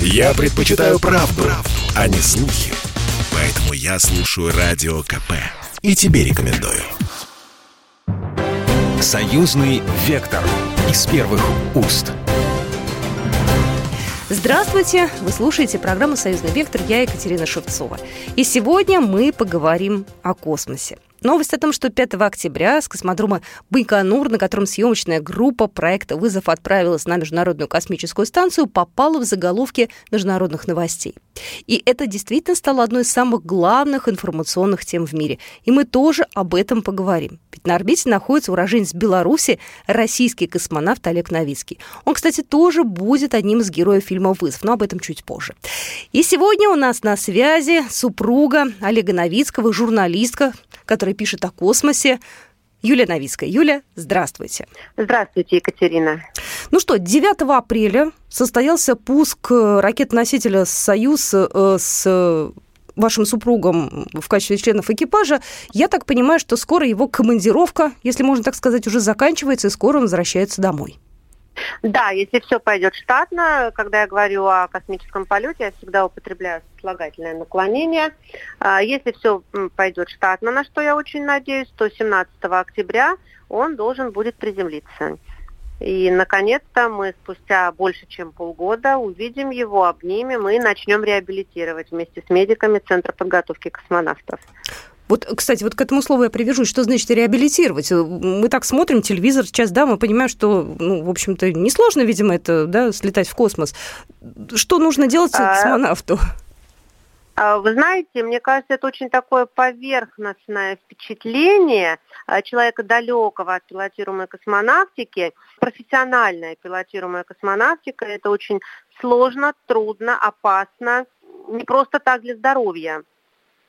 Я предпочитаю правду, правду, а не слухи. Поэтому я слушаю Радио КП. И тебе рекомендую. Союзный вектор из первых уст. Здравствуйте! Вы слушаете программу «Союзный вектор». Я Екатерина Шевцова. И сегодня мы поговорим о космосе. Новость о том, что 5 октября с космодрома Байконур, на котором съемочная группа проекта «Вызов» отправилась на Международную космическую станцию, попала в заголовки международных новостей. И это действительно стало одной из самых главных информационных тем в мире. И мы тоже об этом поговорим. Ведь на орбите находится уроженец Беларуси, российский космонавт Олег Новицкий. Он, кстати, тоже будет одним из героев фильма «Вызов», но об этом чуть позже. И сегодня у нас на связи супруга Олега Новицкого, журналистка, которая пишет о космосе. Юлия Новицкая. Юля, здравствуйте. Здравствуйте, Екатерина. Ну что, 9 апреля состоялся пуск ракет-носителя «Союз» э, с вашим супругом в качестве членов экипажа. Я так понимаю, что скоро его командировка, если можно так сказать, уже заканчивается, и скоро он возвращается домой. Да, если все пойдет штатно, когда я говорю о космическом полете, я всегда употребляю слагательное наклонение. А, если все пойдет штатно, на что я очень надеюсь, то 17 октября он должен будет приземлиться. И, наконец-то, мы спустя больше, чем полгода увидим его, обнимем и начнем реабилитировать вместе с медиками Центра подготовки космонавтов. Вот, кстати, вот к этому слову я привяжусь. Что значит реабилитировать? Мы так смотрим телевизор сейчас, да, мы понимаем, что, ну, в общем-то, несложно, видимо, это, да, слетать в космос. Что нужно делать а... космонавту? А, вы знаете, мне кажется, это очень такое поверхностное впечатление а, человека далекого от пилотируемой космонавтики. Профессиональная пилотируемая космонавтика – это очень сложно, трудно, опасно, не просто так для здоровья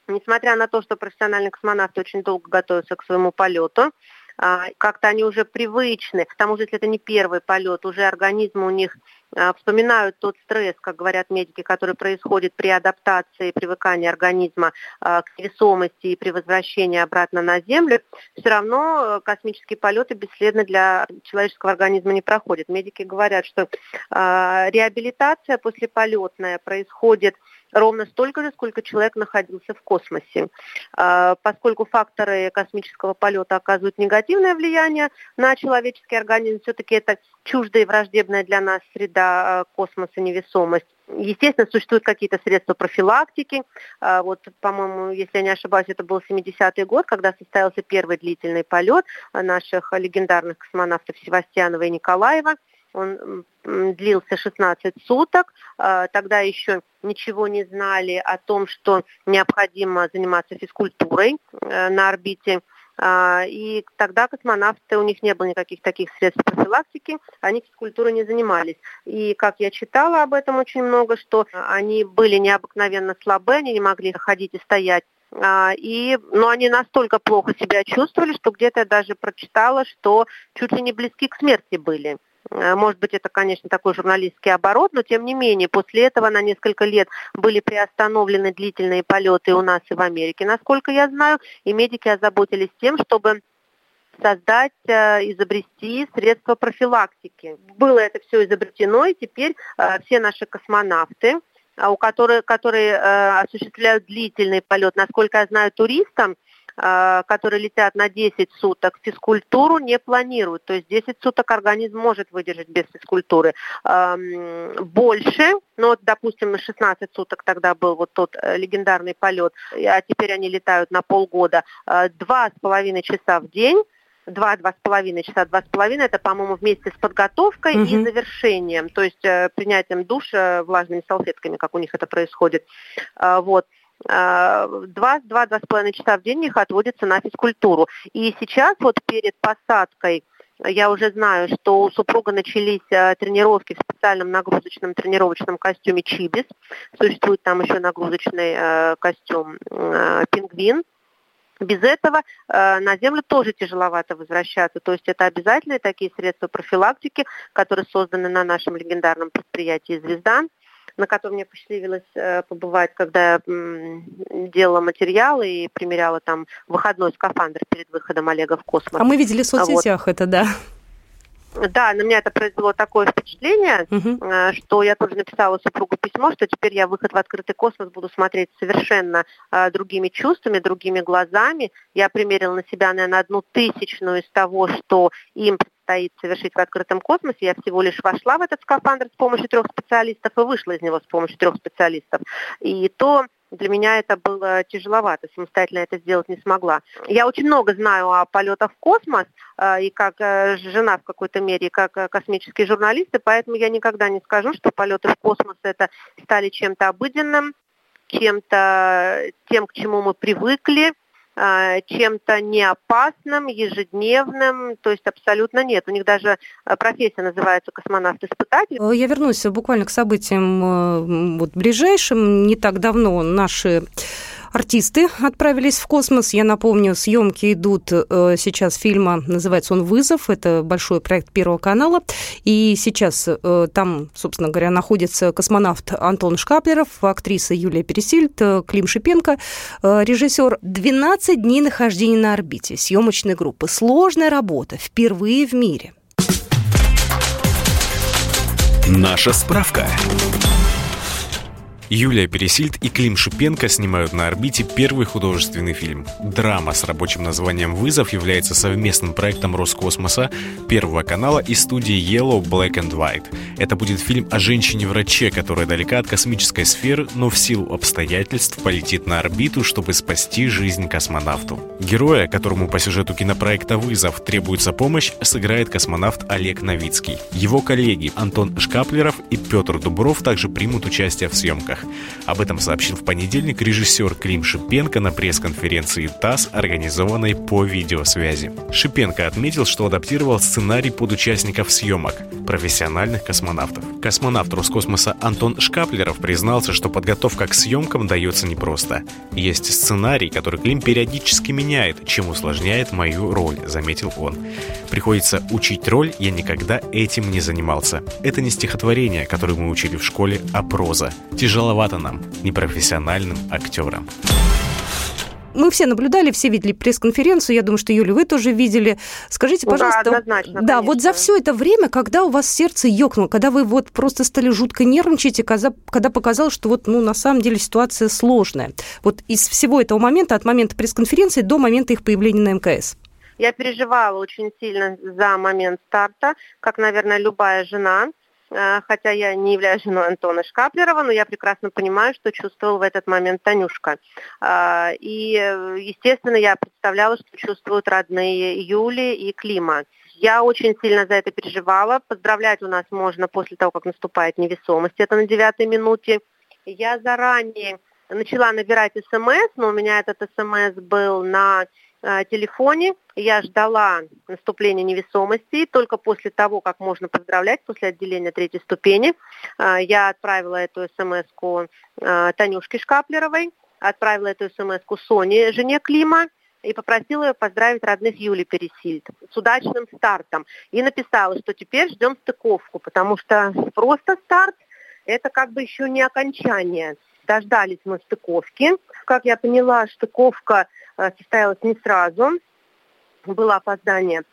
несмотря на то, что профессиональные космонавты очень долго готовятся к своему полету, а, как-то они уже привычны, к тому же, если это не первый полет, уже организм у них а, вспоминают тот стресс, как говорят медики, который происходит при адаптации, привыкании организма а, к весомости и при возвращении обратно на Землю, все равно э, космические полеты бесследно для человеческого организма не проходят. Медики говорят, что реабилитация послеполетная происходит ровно столько же, сколько человек находился в космосе. А, поскольку факторы космического полета оказывают негативное влияние на человеческий организм, все-таки это чуждая и враждебная для нас среда а, космоса невесомость. Естественно, существуют какие-то средства профилактики. А, вот, по-моему, если я не ошибаюсь, это был 70-й год, когда состоялся первый длительный полет наших легендарных космонавтов Севастьянова и Николаева – он длился 16 суток. А, тогда еще ничего не знали о том, что необходимо заниматься физкультурой э, на орбите. А, и тогда космонавты, у них не было никаких таких средств профилактики, они физкультурой не занимались. И как я читала об этом очень много, что они были необыкновенно слабы, они не могли ходить и стоять а, и, но они настолько плохо себя чувствовали, что где-то я даже прочитала, что чуть ли не близки к смерти были. Э, может быть, это, конечно, такой журналистский оборот, но тем не менее, после этого на несколько лет были приостановлены длительные полеты у нас и в Америке, насколько я знаю, и медики озаботились тем, чтобы создать, э, изобрести средства профилактики. Было это все изобретено, и теперь э, все наши космонавты, у которых, которые осуществляют длительный полет, насколько я знаю, туристам, Э, которые летят на 10 суток, физкультуру не планируют. То есть 10 суток организм может выдержать без физкультуры. Эм, больше, ну допустим, 16 суток тогда был вот тот э, легендарный полет, а теперь они летают на полгода, э, два с половиной часа в день, два-два с половиной часа, два с половиной, это, по-моему, вместе с подготовкой угу. и завершением, то есть э, принятием душа влажными салфетками, как у них это происходит. Э, вот. Два-два с половиной часа в день их отводится на физкультуру. И сейчас вот перед посадкой я уже знаю, что у супруга начались э, тренировки в специальном нагрузочном тренировочном костюме Чибис. Существует там еще нагрузочный э, костюм э, Пингвин. Без этого э, на Землю тоже тяжеловато возвращаться. То есть это обязательные такие средства профилактики, которые созданы на нашем легендарном предприятии «Звезда» на котором мне посчастливилось э, побывать, когда я делала материалы и примеряла там выходной скафандр перед выходом Олега в космос. А мы видели в соцсетях вот. это, да. Да, на меня это произвело такое впечатление, угу. что я тоже написала супругу письмо, что теперь я выход в открытый космос буду смотреть совершенно э, другими чувствами, другими глазами. Я примерила на себя, наверное, одну тысячную из того, что им предстоит совершить в открытом космосе. Я всего лишь вошла в этот скафандр с помощью трех специалистов и вышла из него с помощью трех специалистов. И то для меня это было тяжеловато, самостоятельно это сделать не смогла. Я очень много знаю о полетах в космос, э, и как э, жена в какой-то мере, и как э, космические журналисты, поэтому я никогда не скажу, что полеты в космос это стали чем-то обыденным, чем-то тем, к чему мы привыкли, чем-то неопасным, ежедневным, то есть абсолютно нет. У них даже а, профессия называется космонавт-испытатель. Я вернусь буквально к событиям вот, ближайшим. Не так давно наши артисты отправились в космос. Я напомню, съемки идут э, сейчас фильма, называется он «Вызов». Это большой проект Первого канала. И сейчас э, там, собственно говоря, находится космонавт Антон Шкаплеров, актриса Юлия Пересильд, э, Клим Шипенко, режиссер. 12 дней нахождения на орбите съемочной группы. Сложная работа, впервые в мире. Наша справка. Юлия Пересильд и Клим Шипенко снимают на орбите первый художественный фильм. Драма с рабочим названием «Вызов» является совместным проектом Роскосмоса, Первого канала и студии Yellow Black and White. Это будет фильм о женщине-враче, которая далека от космической сферы, но в силу обстоятельств полетит на орбиту, чтобы спасти жизнь космонавту. Героя, которому по сюжету кинопроекта «Вызов» требуется помощь, сыграет космонавт Олег Новицкий. Его коллеги Антон Шкаплеров и Петр Дубров также примут участие в съемках ролях. Об этом сообщил в понедельник режиссер Клим Шипенко на пресс-конференции ТАСС, организованной по видеосвязи. Шипенко отметил, что адаптировал сценарий под участников съемок – профессиональных космонавтов. Космонавт Роскосмоса Антон Шкаплеров признался, что подготовка к съемкам дается непросто. Есть сценарий, который Клим периодически меняет, чем усложняет мою роль, заметил он. Приходится учить роль, я никогда этим не занимался. Это не стихотворение, которое мы учили в школе, а проза. Тяжело Нам, непрофессиональным актерам. Мы все наблюдали, все видели пресс-конференцию. Я думаю, что, Юля, вы тоже видели. Скажите, пожалуйста, да, однозначно, да вот за все это время, когда у вас сердце ёкнуло, когда вы вот просто стали жутко нервничать, и когда, когда показалось, что вот, ну, на самом деле ситуация сложная. Вот из всего этого момента, от момента пресс-конференции до момента их появления на МКС. Я переживала очень сильно за момент старта, как, наверное, любая жена. Э, хотя я не являюсь женой Антона Шкаплерова, но я прекрасно понимаю, что чувствовал в этот момент Танюшка. Э, и, естественно, я представляла, что чувствуют родные Юли и Клима. Я очень сильно за это переживала. Поздравлять у нас можно после того, как наступает невесомость. Это на девятой минуте. Я заранее начала набирать смс, но у меня этот смс был на телефоне. Я ждала наступления невесомости. только после того, как можно поздравлять, после отделения третьей ступени, э, я отправила эту смс-ку э, Танюшке Шкаплеровой, отправила эту смс-ку Соне, жене Клима, и попросила ее поздравить родных Юли Пересильд с удачным стартом. И написала, что теперь ждем стыковку, потому что просто старт – это как бы еще не окончание. Дождались мы стыковки. Как я поняла, стыковка Э, состоялась не сразу. Было опоздание,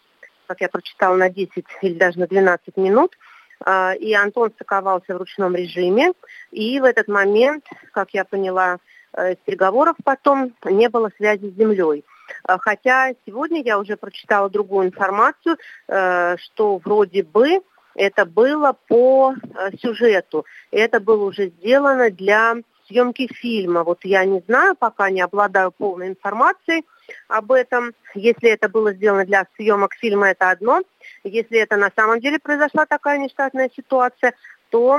как я прочитала, на 10 или даже на 12 минут. Э, и Антон стыковался в ручном режиме. И в этот момент, как я поняла э, из переговоров потом, не было связи с землей. Хотя сегодня я уже прочитала другую информацию, что вроде бы это было по сюжету. Это было уже сделано для съемки фильма. Вот я не знаю, пока не обладаю полной информацией об этом. Если это было сделано для съемок фильма, это одно. Если это на самом деле произошла такая нештатная ситуация, то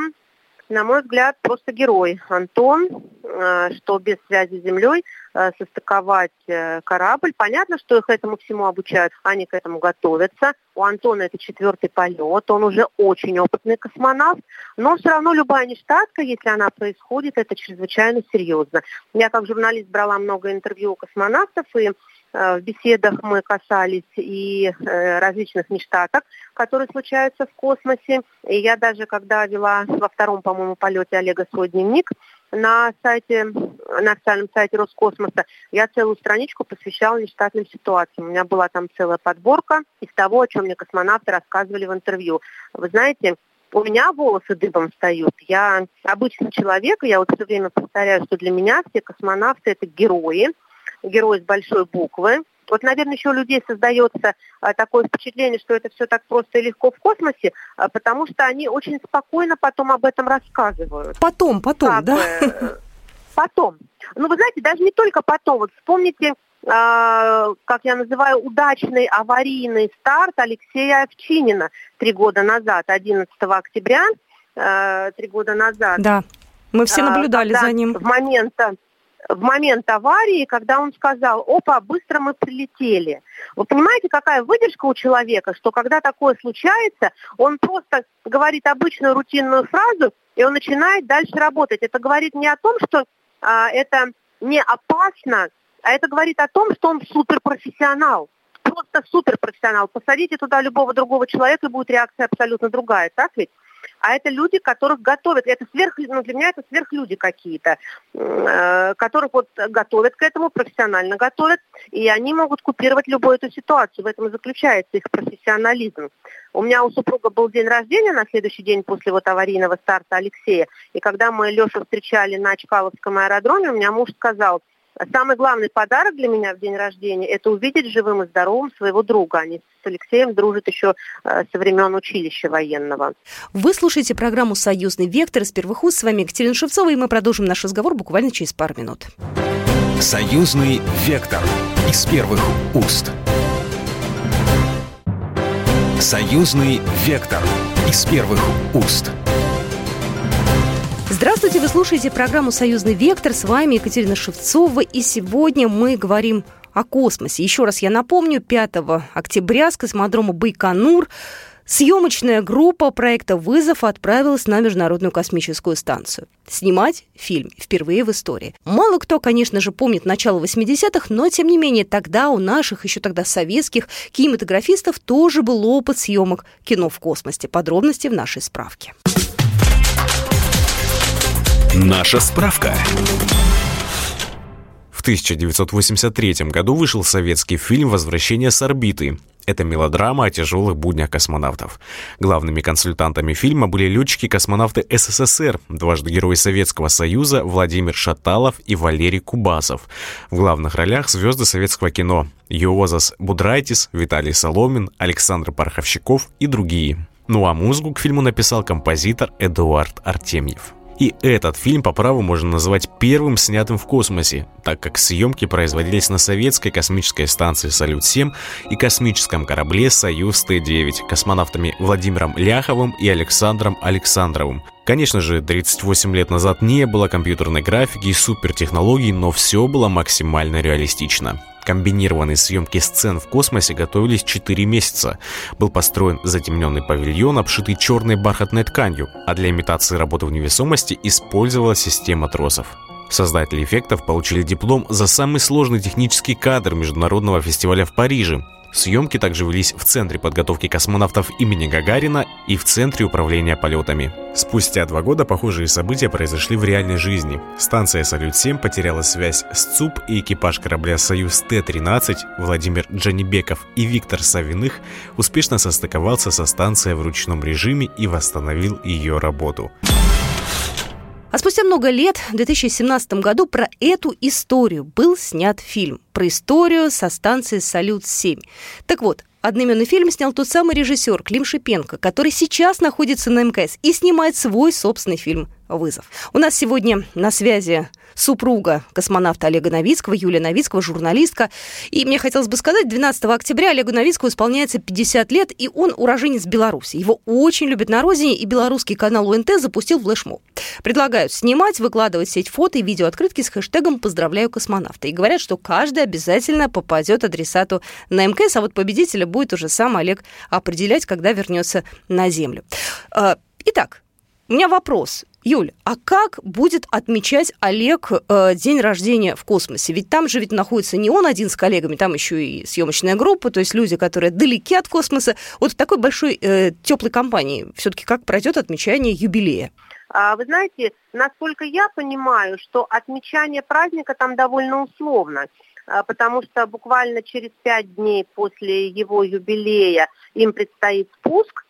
на мой взгляд, просто герой Антон, э, что без связи с землей э, состыковать э, корабль. Понятно, что их этому всему обучают, они к этому готовятся. У Антона это четвертый полет, он уже очень опытный космонавт, но все равно любая нештатка, если она происходит, это чрезвычайно серьезно. Я как журналист брала много интервью у космонавтов, и в беседах мы касались и различных нештаток, которые случаются в космосе. И я даже, когда вела во втором, по-моему, полете Олега свой дневник, на сайте, на официальном сайте Роскосмоса, я целую страничку посвящала нештатным ситуациям. У меня была там целая подборка из того, о чем мне космонавты рассказывали в интервью. Вы знаете, у меня волосы дыбом встают. Я обычный человек, я вот все время повторяю, что для меня все космонавты это герои, герои с большой буквы. Вот, наверное, еще у людей создается а, такое впечатление, что это все так просто и легко в космосе, а, потому что они очень спокойно потом об этом рассказывают. Потом, потом, как да? Бы, э, потом. Ну, вы знаете, даже не только потом. Вот вспомните, а, как я называю, удачный аварийный старт Алексея Овчинина три года назад, 11 октября, э, три года назад. Да, мы все наблюдали за ним. В момент в момент аварии, когда он сказал, опа, быстро мы прилетели. Вы понимаете, какая выдержка у человека, что когда такое случается, он просто говорит обычную рутинную фразу, и он начинает дальше работать. Это говорит не о том, что а, это не опасно, а это говорит о том, что он суперпрофессионал. Просто суперпрофессионал. Посадите туда любого другого человека, и будет реакция абсолютно другая, так ведь? А это люди, которых готовят. Это сверх, ну, для меня это сверхлюди какие-то, э, которых вот готовят к этому, профессионально готовят, и они могут купировать любую эту ситуацию. В этом и заключается их профессионализм. У меня у супруга был день рождения на следующий день после вот аварийного старта Алексея, и когда мы Лешу встречали на Чкаловском аэродроме, у меня муж сказал – Самый главный подарок для меня в день рождения – это увидеть живым и здоровым своего друга. Они с Алексеем дружат еще э, со времен училища военного. Вы слушаете программу «Союзный вектор» из первых уст. С вами Екатерина Шевцова, и мы продолжим наш разговор буквально через пару минут. «Союзный вектор» из первых уст. «Союзный вектор» из первых уст. Здравствуйте, вы слушаете программу «Союзный вектор». С вами Екатерина Шевцова. И сегодня мы говорим о космосе. Еще раз я напомню, 5 октября с космодрома Байконур съемочная группа проекта «Вызов» отправилась на Международную космическую станцию. Снимать фильм впервые в истории. Мало кто, конечно же, помнит начало 80-х, но, тем не менее, тогда у наших, еще тогда советских кинематографистов тоже был опыт съемок кино в космосе. Подробности в нашей справке. Наша справка. В 1983 году вышел советский фильм «Возвращение с орбиты». Это мелодрама о тяжелых буднях космонавтов. Главными консультантами фильма были летчики-космонавты СССР, дважды Герои Советского Союза Владимир Шаталов и Валерий Кубасов. В главных ролях звезды советского кино Йозас Будрайтис, Виталий Соломин, Александр Парховщиков и другие. Ну а музыку к фильму написал композитор Эдуард Артемьев. И этот фильм по праву можно назвать первым снятым в космосе, так как съемки производились на советской космической станции «Салют-7» и космическом корабле «Союз Т-9» космонавтами Владимиром Ляховым и Александром Александровым. Конечно же, 38 лет назад не было компьютерной графики и супертехнологий, но все было максимально реалистично. Комбинированные съемки сцен в космосе готовились 4 месяца. Был построен затемненный павильон, обшитый черной бархатной тканью, а для имитации работы в невесомости использовалась система тросов. Создатели эффектов получили диплом за самый сложный технический кадр Международного фестиваля в Париже. Съемки также велись в Центре подготовки космонавтов имени Гагарина и в Центре управления полетами. Спустя два года похожие события произошли в реальной жизни. Станция «Салют-7» потеряла связь с ЦУП, и экипаж корабля «Союз Т-13» Владимир Джанибеков и Виктор Савиных успешно состыковался со станцией в ручном режиме и восстановил ее работу. Спустя много лет, в 2017 году, про эту историю был снят фильм. Про историю со станции «Салют-7». Так вот, Одноименный фильм снял тот самый режиссер Клим Шипенко, который сейчас находится на МКС и снимает свой собственный фильм «Вызов». У нас сегодня на связи супруга космонавта Олега Новицкого, Юлия Новицкого, журналистка. И мне хотелось бы сказать, 12 октября Олегу Новицкому исполняется 50 лет, и он уроженец Беларуси. Его очень любят на родине, и белорусский канал УНТ запустил флешмоб. Предлагают снимать, выкладывать в сеть фото и видеооткрытки с хэштегом «Поздравляю космонавта». И говорят, что каждый обязательно попадет адресату на МКС, а вот победителя будет уже сам Олег определять, когда вернется на Землю. А, итак, у меня вопрос. Юль, а как будет отмечать Олег э, день рождения в космосе? Ведь там же ведь находится не он один с коллегами, там еще и съемочная группа, то есть люди, которые далеки от космоса. Вот в такой большой э, теплой компании все-таки как пройдет отмечание юбилея? А, вы знаете, насколько я понимаю, что отмечание праздника там довольно условно а, потому что буквально через пять дней после его юбилея им предстоит спуск,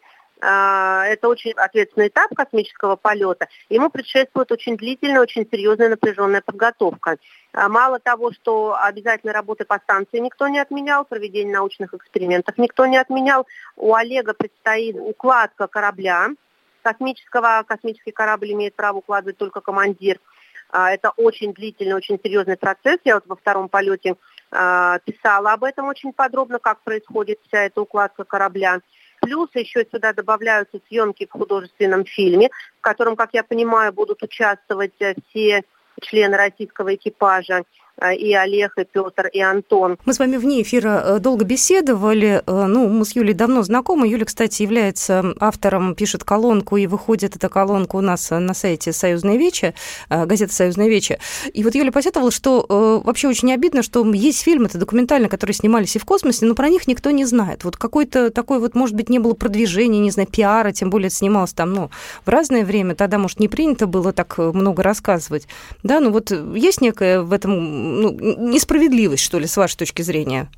это очень ответственный этап космического полета. Ему предшествует очень длительная, очень серьезная напряженная подготовка. А, мало того, что обязательно работы по станции никто не отменял, проведение научных экспериментов никто не отменял, у Олега предстоит укладка корабля космического. Космический корабль имеет право укладывать только командир. А, это очень длительный, очень серьезный процесс. Я вот во втором полете писала об этом очень подробно, как происходит вся эта укладка корабля. Плюс еще сюда добавляются съемки в художественном фильме, в котором, как я понимаю, будут участвовать э, все члены российского экипажа. А, и Олег, и Петр, и Антон. Мы с вами вне эфира э, долго беседовали. Э, ну, мы с Юлей давно знакомы. Юля, кстати, является автором, пишет колонку, и выходит эта колонка у нас на сайте «Союзная Вече», э, газета «Союзная Вече». И вот Юля посетовала, что вообще очень обидно, что есть фильмы, это документальные, которые снимались и в космосе, но про них никто не знает. Вот какой-то такой вот, может быть, не было продвижения, не знаю, пиара, тем более это снималось там, ну, в разное время, тогда, может, не принято было так много рассказывать. Да, ну вот есть некая в этом ну, несправедливость, что ли, с вашей точки зрения?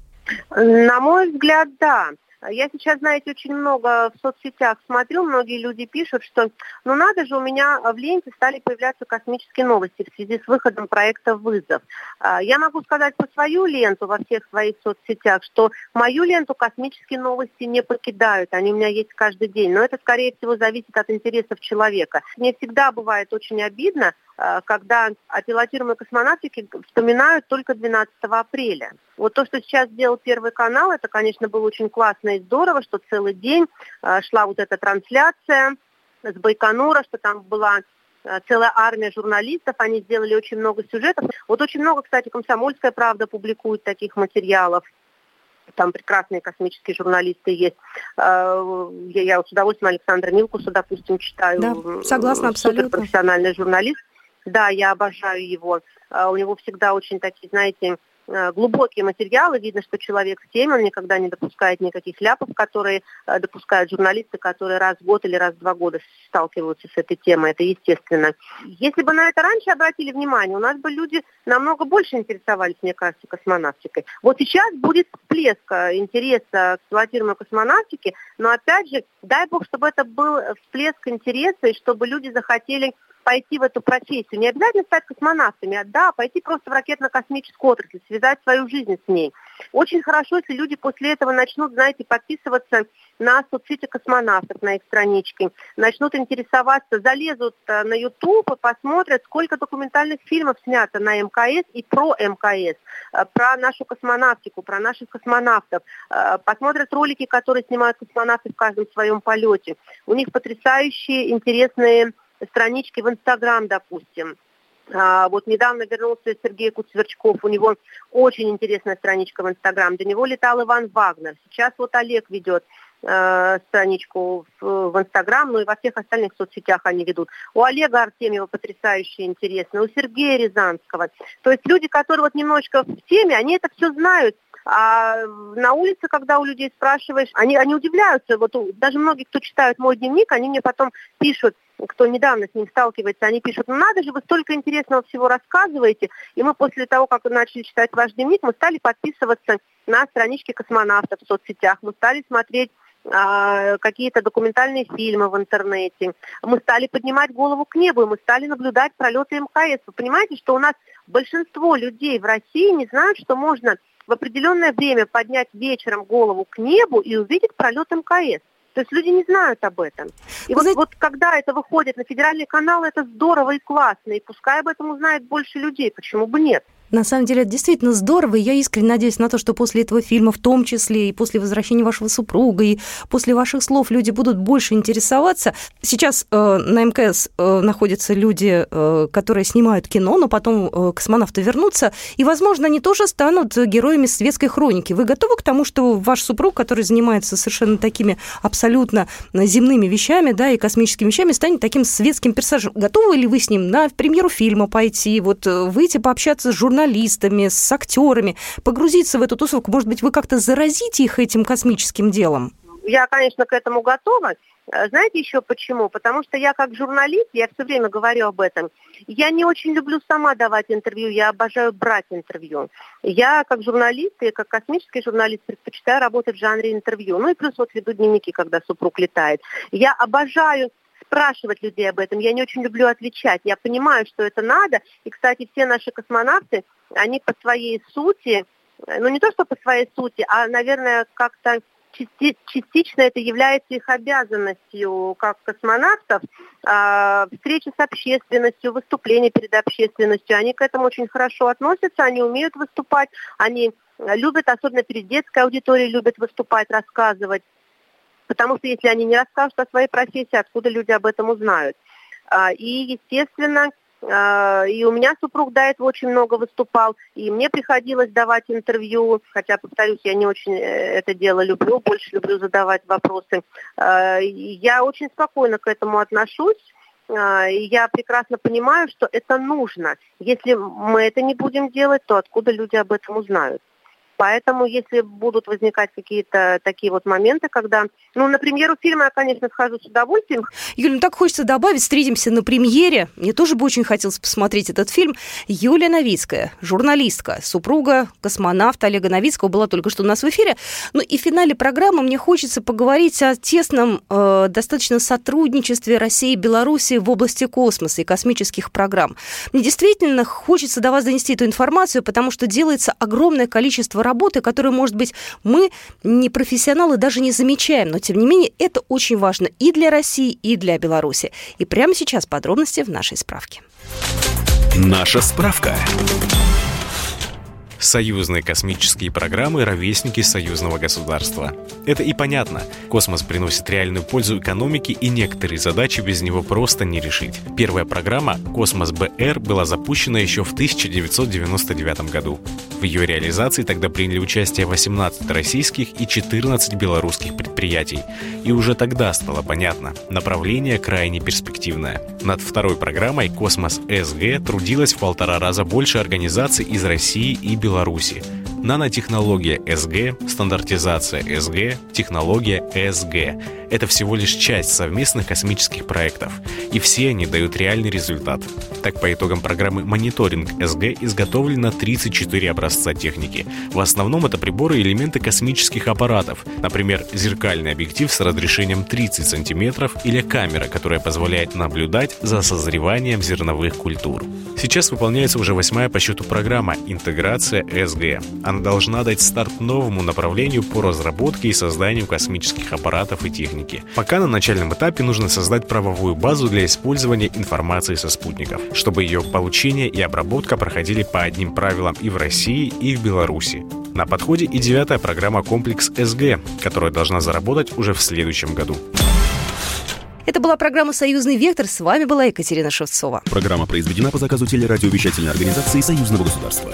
На мой взгляд, да. Я сейчас, знаете, очень много в соцсетях смотрю, многие люди пишут, что ну надо же, у меня в ленте стали появляться космические новости в связи с выходом проекта «Вызов». А, я могу сказать по свою ленту во всех своих соцсетях, что мою ленту космические новости не покидают, они у меня есть каждый день, но это, скорее всего, зависит от интересов человека. Мне всегда бывает очень обидно, когда о пилотируемой космонавтике вспоминают только 12 апреля. Вот то, что сейчас сделал Первый канал, это, конечно, было очень классно и здорово, что целый день а, шла вот эта трансляция с Байконура, что там была а, целая армия журналистов, они сделали очень много сюжетов. Вот очень много, кстати, «Комсомольская правда» публикует таких материалов там прекрасные космические журналисты есть. Я, я с удовольствием Александра Милкуса, допустим, читаю. Да, согласна абсолютно. профессиональный журналист. Да, я обожаю его. А, у него всегда очень такие, знаете, Э, глубокие материалы. Видно, что человек в теме, он никогда не допускает никаких ляпов, которые э, допускают журналисты, которые раз в год или раз в два года сталкиваются с этой темой. Это естественно. Если бы на это раньше обратили внимание, у нас бы люди намного больше интересовались, мне кажется, космонавтикой. Вот сейчас будет всплеск э, интереса к пилотируемой космонавтике, но опять же, дай бог, чтобы это был всплеск интереса, и чтобы люди захотели пойти в эту профессию. Не обязательно стать космонавтами, а да, пойти просто в ракетно-космическую отрасль, связать свою жизнь с ней. Очень хорошо, если люди после этого начнут, знаете, подписываться на соцсети космонавтов, на их страничке, начнут интересоваться, залезут э, на YouTube и посмотрят, сколько документальных фильмов снято на МКС и про МКС, э, про нашу космонавтику, про наших космонавтов, э, посмотрят ролики, которые снимают космонавты в каждом своем полете. У них потрясающие, интересные странички в Инстаграм, допустим. А, вот недавно вернулся Сергей Куцверчков, у него очень интересная страничка в Инстаграм. До него летал Иван Вагнер. Сейчас вот Олег ведет э, страничку в, в Инстаграм, ну и во всех остальных соцсетях они ведут. У Олега Артемьева потрясающе интересно, у Сергея Рязанского. То есть люди, которые вот немножечко в теме, они это все знают, а на улице, когда у людей спрашиваешь, они, они удивляются. Вот даже многие, кто читают мой дневник, они мне потом пишут, кто недавно с ним сталкивается, они пишут, ну надо же, вы столько интересного всего рассказываете. И мы после того, как начали читать ваш дневник, мы стали подписываться на странички космонавтов в соцсетях, мы стали смотреть а, какие-то документальные фильмы в интернете. Мы стали поднимать голову к небу, и мы стали наблюдать пролеты МКС. Вы понимаете, что у нас большинство людей в России не знают, что можно в определенное время поднять вечером голову к небу и увидеть пролет МКС. То есть люди не знают об этом. И вот, знаете... вот когда это выходит на федеральный канал, это здорово и классно. И пускай об этом узнает больше людей. Почему бы нет? На самом деле, это действительно здорово, и я искренне надеюсь на то, что после этого фильма, в том числе и после возвращения вашего супруга, и после ваших слов люди будут больше интересоваться. Сейчас э, на МКС э, находятся люди, э, которые снимают кино, но потом э, космонавты вернутся, и, возможно, они тоже станут героями светской хроники. Вы готовы к тому, что ваш супруг, который занимается совершенно такими абсолютно земными вещами, да, и космическими вещами, станет таким светским персонажем? Готовы ли вы с ним на премьеру фильма пойти, вот э, выйти пообщаться с журналистами, журналистами, с актерами, погрузиться в эту тусовку? Может быть, вы как-то заразите их этим космическим делом? Я, конечно, к этому готова. Э, знаете еще почему? Потому что я как журналист, я все время говорю об этом, я не очень люблю сама давать интервью, я обожаю брать интервью. Я как журналист и как космический журналист предпочитаю работать в жанре интервью. Ну и плюс вот веду дневники, когда супруг летает. Я обожаю спрашивать людей об этом. Я не очень люблю отвечать. Я понимаю, что это надо. И, кстати, все наши космонавты, они по своей сути, э, ну не то что по своей сути, а, наверное, как-то частично это является их обязанностью как космонавтов, а, встречи с общественностью, выступления перед общественностью. Они к этому очень хорошо относятся, они умеют выступать, они любят, особенно перед детской аудиторией, любят выступать, рассказывать. Потому что если они не расскажут о своей профессии, откуда люди об этом узнают? А, и, естественно, а, и у меня супруг до этого очень много выступал, и мне приходилось давать интервью, хотя, повторюсь, я не очень э, это дело люблю, больше люблю задавать вопросы. А, я очень спокойно к этому отношусь. Я прекрасно понимаю, что это нужно. Если мы это не будем делать, то откуда люди об этом узнают? Поэтому, если будут возникать какие-то такие вот моменты, когда, ну, на премьеру фильма я, конечно, схожу с удовольствием. Юля, ну так хочется добавить, встретимся на премьере. Мне тоже бы очень хотелось посмотреть этот фильм. Юлия Новицкая, журналистка, супруга космонавта Олега Новицкого, была только что у нас в эфире. Ну и в финале программы мне хочется поговорить о тесном э, достаточно сотрудничестве России и Беларуси в области космоса и космических программ. Мне действительно хочется до вас донести эту информацию, потому что делается огромное количество работы, которую, может быть, мы, не профессионалы, даже не замечаем. Но, тем не менее, это очень важно и для России, и для Беларуси. И прямо сейчас подробности в нашей справке. Наша справка. Союзные космические программы – ровесники союзного государства. Это и понятно. Космос приносит реальную пользу экономике, и некоторые задачи без него просто не решить. Первая программа «Космос БР» была запущена еще в 1999 году. В ее реализации тогда приняли участие 18 российских и 14 белорусских предприятий. И уже тогда стало понятно – направление крайне перспективное. Над второй программой «Космос СГ» трудилось в полтора раза больше организаций из России и Беларуси. Нанотехнология СГ, стандартизация СГ, технология СГ – это всего лишь часть совместных космических проектов, и все они дают реальный результат. Так, по итогам программы «Мониторинг СГ» изготовлено 34 образца техники. В основном это приборы и элементы космических аппаратов, например, зеркальный объектив с разрешением 30 см или камера, которая позволяет наблюдать за созреванием зерновых культур. Сейчас выполняется уже восьмая по счету программа «Интеграция СГ». Она должна дать старт новому направлению по разработке и созданию космических аппаратов и техники. Пока на начальном этапе нужно создать правовую базу для использования информации со спутников, чтобы ее получение и обработка проходили по одним правилам и в России, и в Беларуси. На подходе и девятая программа «Комплекс СГ», которая должна заработать уже в следующем году. Это была программа «Союзный вектор». С вами была Екатерина Шевцова. Программа произведена по заказу телерадиовещательной организации Союзного государства.